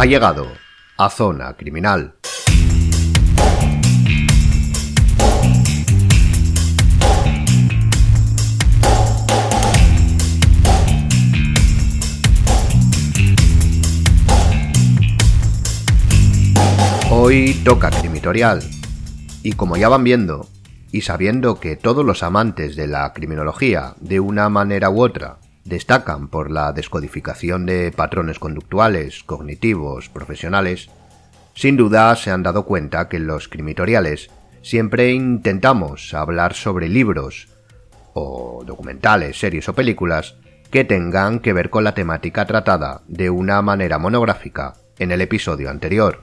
Ha llegado a Zona Criminal. Hoy toca Crimitorial. Y como ya van viendo, y sabiendo que todos los amantes de la criminología, de una manera u otra, destacan por la descodificación de patrones conductuales, cognitivos, profesionales, sin duda se han dado cuenta que los crimitoriales siempre intentamos hablar sobre libros o documentales, series o películas que tengan que ver con la temática tratada de una manera monográfica en el episodio anterior.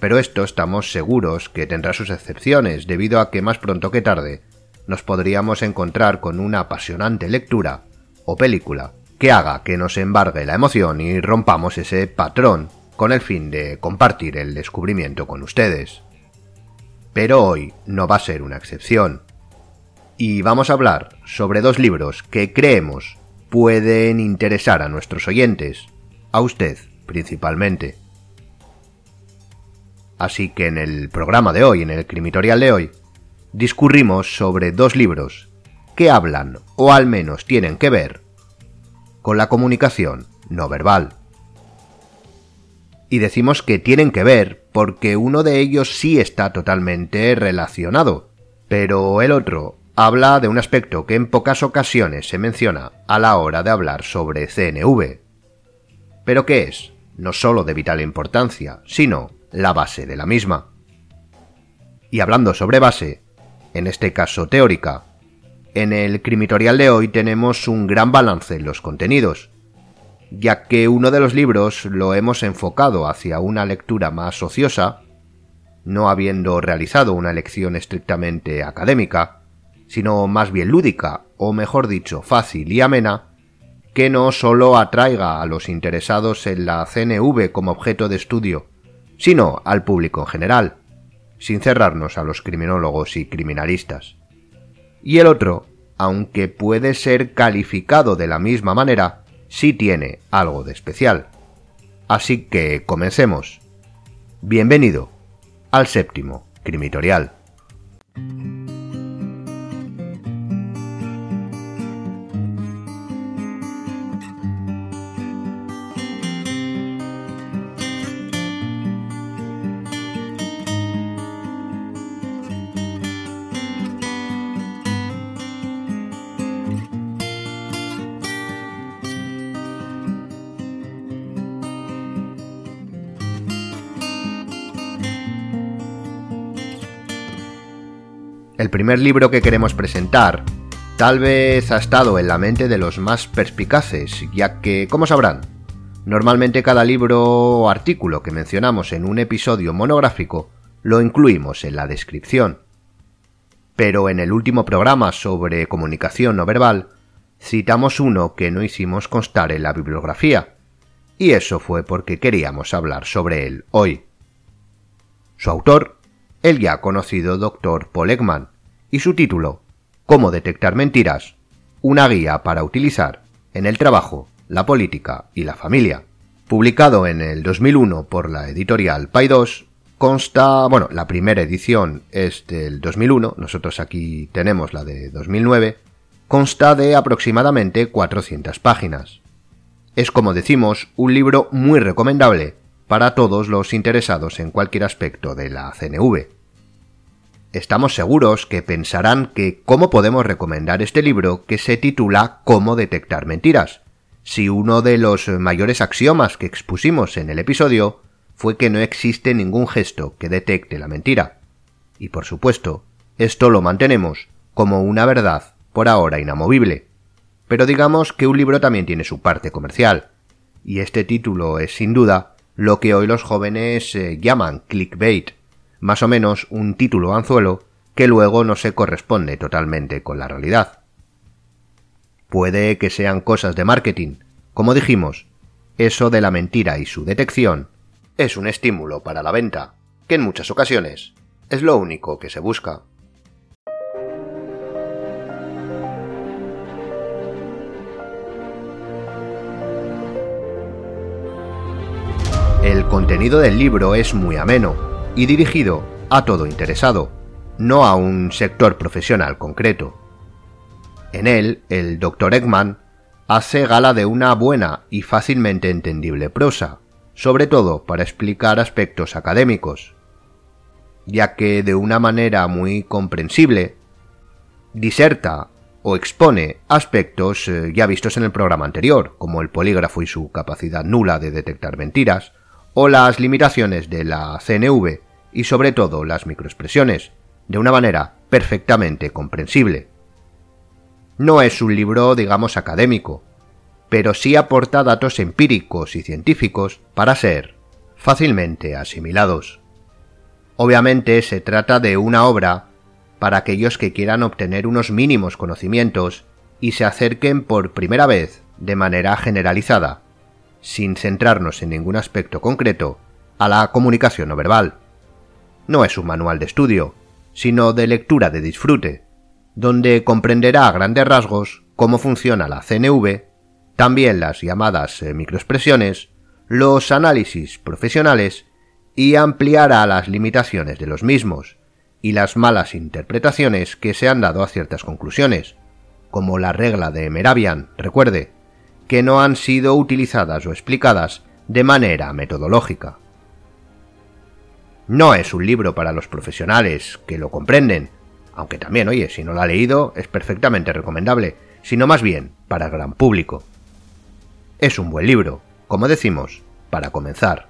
Pero esto estamos seguros que tendrá sus excepciones debido a que más pronto que tarde nos podríamos encontrar con una apasionante lectura o película que haga que nos embargue la emoción y rompamos ese patrón con el fin de compartir el descubrimiento con ustedes. Pero hoy no va a ser una excepción. Y vamos a hablar sobre dos libros que creemos pueden interesar a nuestros oyentes, a usted principalmente. Así que en el programa de hoy, en el crimitorial de hoy, discurrimos sobre dos libros que hablan, o al menos tienen que ver, con la comunicación no verbal. Y decimos que tienen que ver porque uno de ellos sí está totalmente relacionado, pero el otro habla de un aspecto que en pocas ocasiones se menciona a la hora de hablar sobre CNV. Pero que es, no sólo de vital importancia, sino la base de la misma. Y hablando sobre base, en este caso teórica, en el crimitorial de hoy tenemos un gran balance en los contenidos, ya que uno de los libros lo hemos enfocado hacia una lectura más ociosa, no habiendo realizado una lección estrictamente académica, sino más bien lúdica, o mejor dicho, fácil y amena, que no sólo atraiga a los interesados en la CNV como objeto de estudio, sino al público en general, sin cerrarnos a los criminólogos y criminalistas y el otro, aunque puede ser calificado de la misma manera, sí tiene algo de especial. Así que comencemos. Bienvenido al séptimo crimitorial. El primer libro que queremos presentar tal vez ha estado en la mente de los más perspicaces, ya que, como sabrán, normalmente cada libro o artículo que mencionamos en un episodio monográfico lo incluimos en la descripción. Pero en el último programa sobre comunicación no verbal, citamos uno que no hicimos constar en la bibliografía, y eso fue porque queríamos hablar sobre él hoy. Su autor el ya conocido Dr. Paul Ekman, y su título, Cómo detectar mentiras, una guía para utilizar en el trabajo, la política y la familia. Publicado en el 2001 por la editorial Pay2, consta, bueno, la primera edición es del 2001, nosotros aquí tenemos la de 2009, consta de aproximadamente 400 páginas. Es como decimos, un libro muy recomendable para todos los interesados en cualquier aspecto de la CNV. Estamos seguros que pensarán que cómo podemos recomendar este libro que se titula Cómo detectar mentiras, si uno de los mayores axiomas que expusimos en el episodio fue que no existe ningún gesto que detecte la mentira. Y por supuesto, esto lo mantenemos como una verdad por ahora inamovible. Pero digamos que un libro también tiene su parte comercial, y este título es sin duda lo que hoy los jóvenes eh, llaman clickbait, más o menos un título anzuelo que luego no se corresponde totalmente con la realidad. Puede que sean cosas de marketing, como dijimos, eso de la mentira y su detección es un estímulo para la venta, que en muchas ocasiones es lo único que se busca. Contenido del libro es muy ameno y dirigido a todo interesado, no a un sector profesional concreto. En él, el Dr. Eggman hace gala de una buena y fácilmente entendible prosa, sobre todo para explicar aspectos académicos, ya que de una manera muy comprensible diserta o expone aspectos eh, ya vistos en el programa anterior, como el polígrafo y su capacidad nula de detectar mentiras, o las limitaciones de la CNV y sobre todo las microexpresiones, de una manera perfectamente comprensible. No es un libro, digamos, académico, pero sí aporta datos empíricos y científicos para ser fácilmente asimilados. Obviamente se trata de una obra para aquellos que quieran obtener unos mínimos conocimientos y se acerquen por primera vez de manera generalizada, sin centrarnos en ningún aspecto concreto, a la comunicación no verbal. No es un manual de estudio, sino de lectura de disfrute, donde comprenderá a grandes rasgos cómo funciona la CNV, también las llamadas eh, microexpresiones, los análisis profesionales y ampliará las limitaciones de los mismos y las malas interpretaciones que se han dado a ciertas conclusiones, como la regla de Meravian, recuerde, que no han sido utilizadas o explicadas de manera metodológica. No es un libro para los profesionales que lo comprenden, aunque también, oye, si no lo ha leído, es perfectamente recomendable, sino más bien para el gran público. Es un buen libro, como decimos, para comenzar.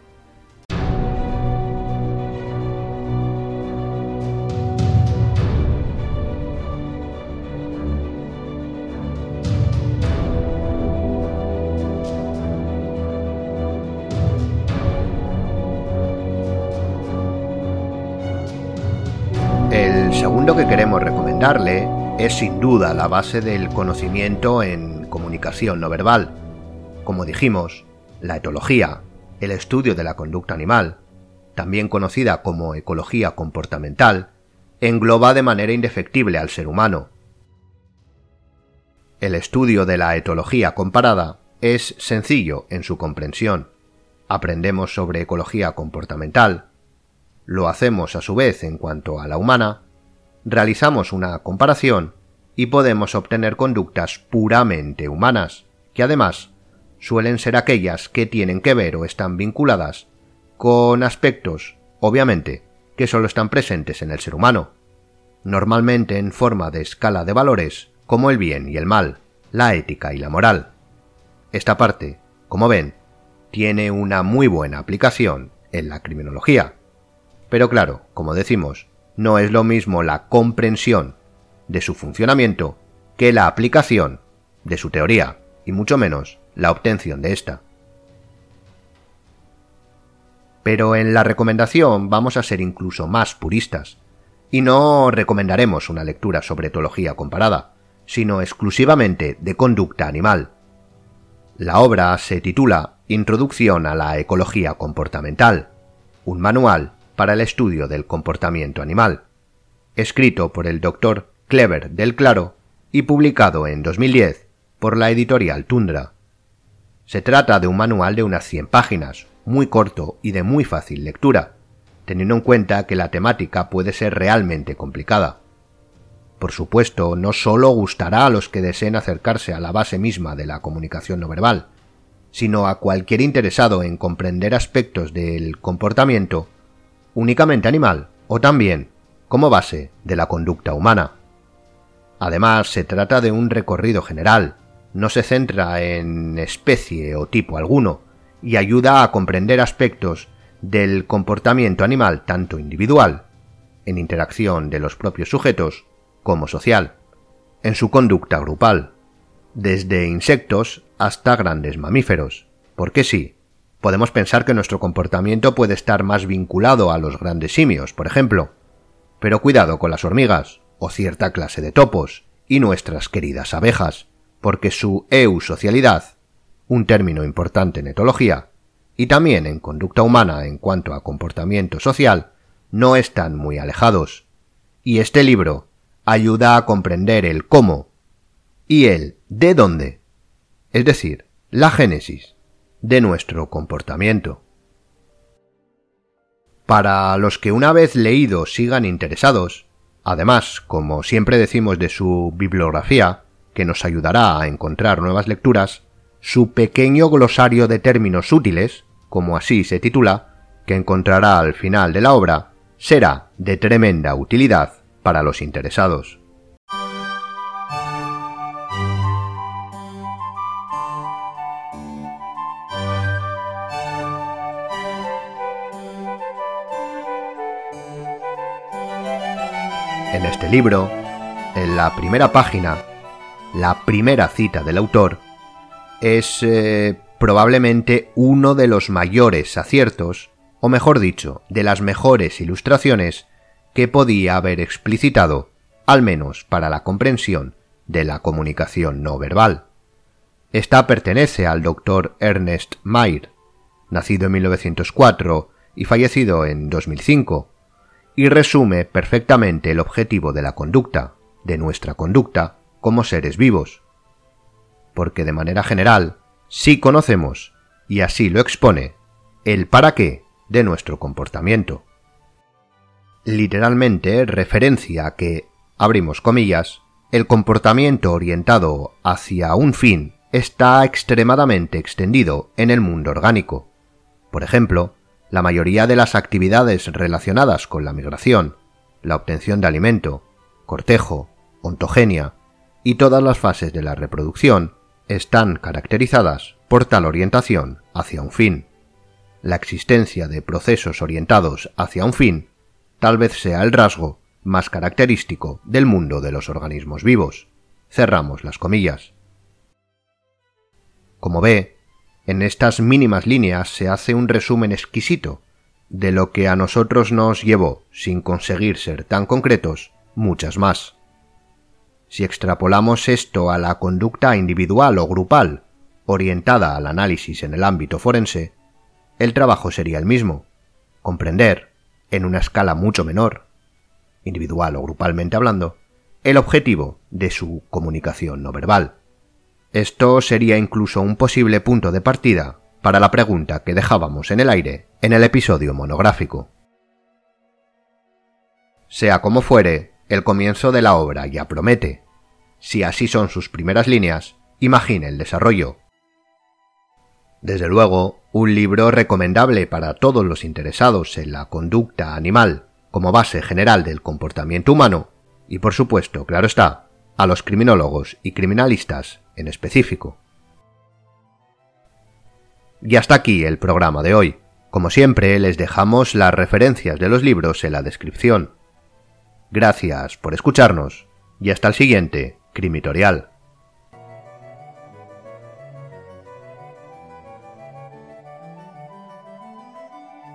Que queremos recomendarle es sin duda la base del conocimiento en comunicación no verbal. Como dijimos, la etología, el estudio de la conducta animal, también conocida como ecología comportamental, engloba de manera indefectible al ser humano. El estudio de la etología comparada es sencillo en su comprensión. Aprendemos sobre ecología comportamental, lo hacemos a su vez en cuanto a la humana, realizamos una comparación y podemos obtener conductas puramente humanas, que además suelen ser aquellas que tienen que ver o están vinculadas con aspectos, obviamente, que solo están presentes en el ser humano, normalmente en forma de escala de valores como el bien y el mal, la ética y la moral. Esta parte, como ven, tiene una muy buena aplicación en la criminología. Pero claro, como decimos, no es lo mismo la comprensión de su funcionamiento que la aplicación de su teoría, y mucho menos la obtención de ésta. Pero en la recomendación vamos a ser incluso más puristas, y no recomendaremos una lectura sobre etología comparada, sino exclusivamente de conducta animal. La obra se titula Introducción a la Ecología Comportamental, un manual para el estudio del comportamiento animal, escrito por el Dr. Clever del Claro y publicado en 2010 por la editorial Tundra. Se trata de un manual de unas 100 páginas, muy corto y de muy fácil lectura, teniendo en cuenta que la temática puede ser realmente complicada. Por supuesto, no solo gustará a los que deseen acercarse a la base misma de la comunicación no verbal, sino a cualquier interesado en comprender aspectos del comportamiento únicamente animal o también como base de la conducta humana. Además, se trata de un recorrido general, no se centra en especie o tipo alguno, y ayuda a comprender aspectos del comportamiento animal tanto individual, en interacción de los propios sujetos, como social, en su conducta grupal, desde insectos hasta grandes mamíferos, porque sí, podemos pensar que nuestro comportamiento puede estar más vinculado a los grandes simios, por ejemplo. Pero cuidado con las hormigas, o cierta clase de topos, y nuestras queridas abejas, porque su eusocialidad, un término importante en etología, y también en conducta humana en cuanto a comportamiento social, no están muy alejados. Y este libro ayuda a comprender el cómo y el de dónde, es decir, la génesis de nuestro comportamiento. Para los que una vez leído sigan interesados, además, como siempre decimos de su bibliografía, que nos ayudará a encontrar nuevas lecturas, su pequeño glosario de términos útiles, como así se titula, que encontrará al final de la obra, será de tremenda utilidad para los interesados. Este libro, en la primera página, la primera cita del autor, es eh, probablemente uno de los mayores aciertos, o mejor dicho, de las mejores ilustraciones que podía haber explicitado, al menos para la comprensión de la comunicación no verbal. Esta pertenece al doctor Ernest Mayr, nacido en 1904 y fallecido en 2005, y resume perfectamente el objetivo de la conducta, de nuestra conducta, como seres vivos. Porque de manera general, sí conocemos, y así lo expone, el para qué de nuestro comportamiento. Literalmente referencia a que, abrimos comillas, el comportamiento orientado hacia un fin está extremadamente extendido en el mundo orgánico. Por ejemplo, la mayoría de las actividades relacionadas con la migración, la obtención de alimento, cortejo, ontogenia y todas las fases de la reproducción están caracterizadas por tal orientación hacia un fin. La existencia de procesos orientados hacia un fin tal vez sea el rasgo más característico del mundo de los organismos vivos. Cerramos las comillas. Como ve, en estas mínimas líneas se hace un resumen exquisito de lo que a nosotros nos llevó, sin conseguir ser tan concretos, muchas más. Si extrapolamos esto a la conducta individual o grupal, orientada al análisis en el ámbito forense, el trabajo sería el mismo, comprender, en una escala mucho menor, individual o grupalmente hablando, el objetivo de su comunicación no verbal. Esto sería incluso un posible punto de partida para la pregunta que dejábamos en el aire en el episodio monográfico. Sea como fuere, el comienzo de la obra ya promete. Si así son sus primeras líneas, imagine el desarrollo. Desde luego, un libro recomendable para todos los interesados en la conducta animal como base general del comportamiento humano, y por supuesto, claro está, a los criminólogos y criminalistas en específico. Y hasta aquí el programa de hoy. Como siempre, les dejamos las referencias de los libros en la descripción. Gracias por escucharnos y hasta el siguiente Crimitorial.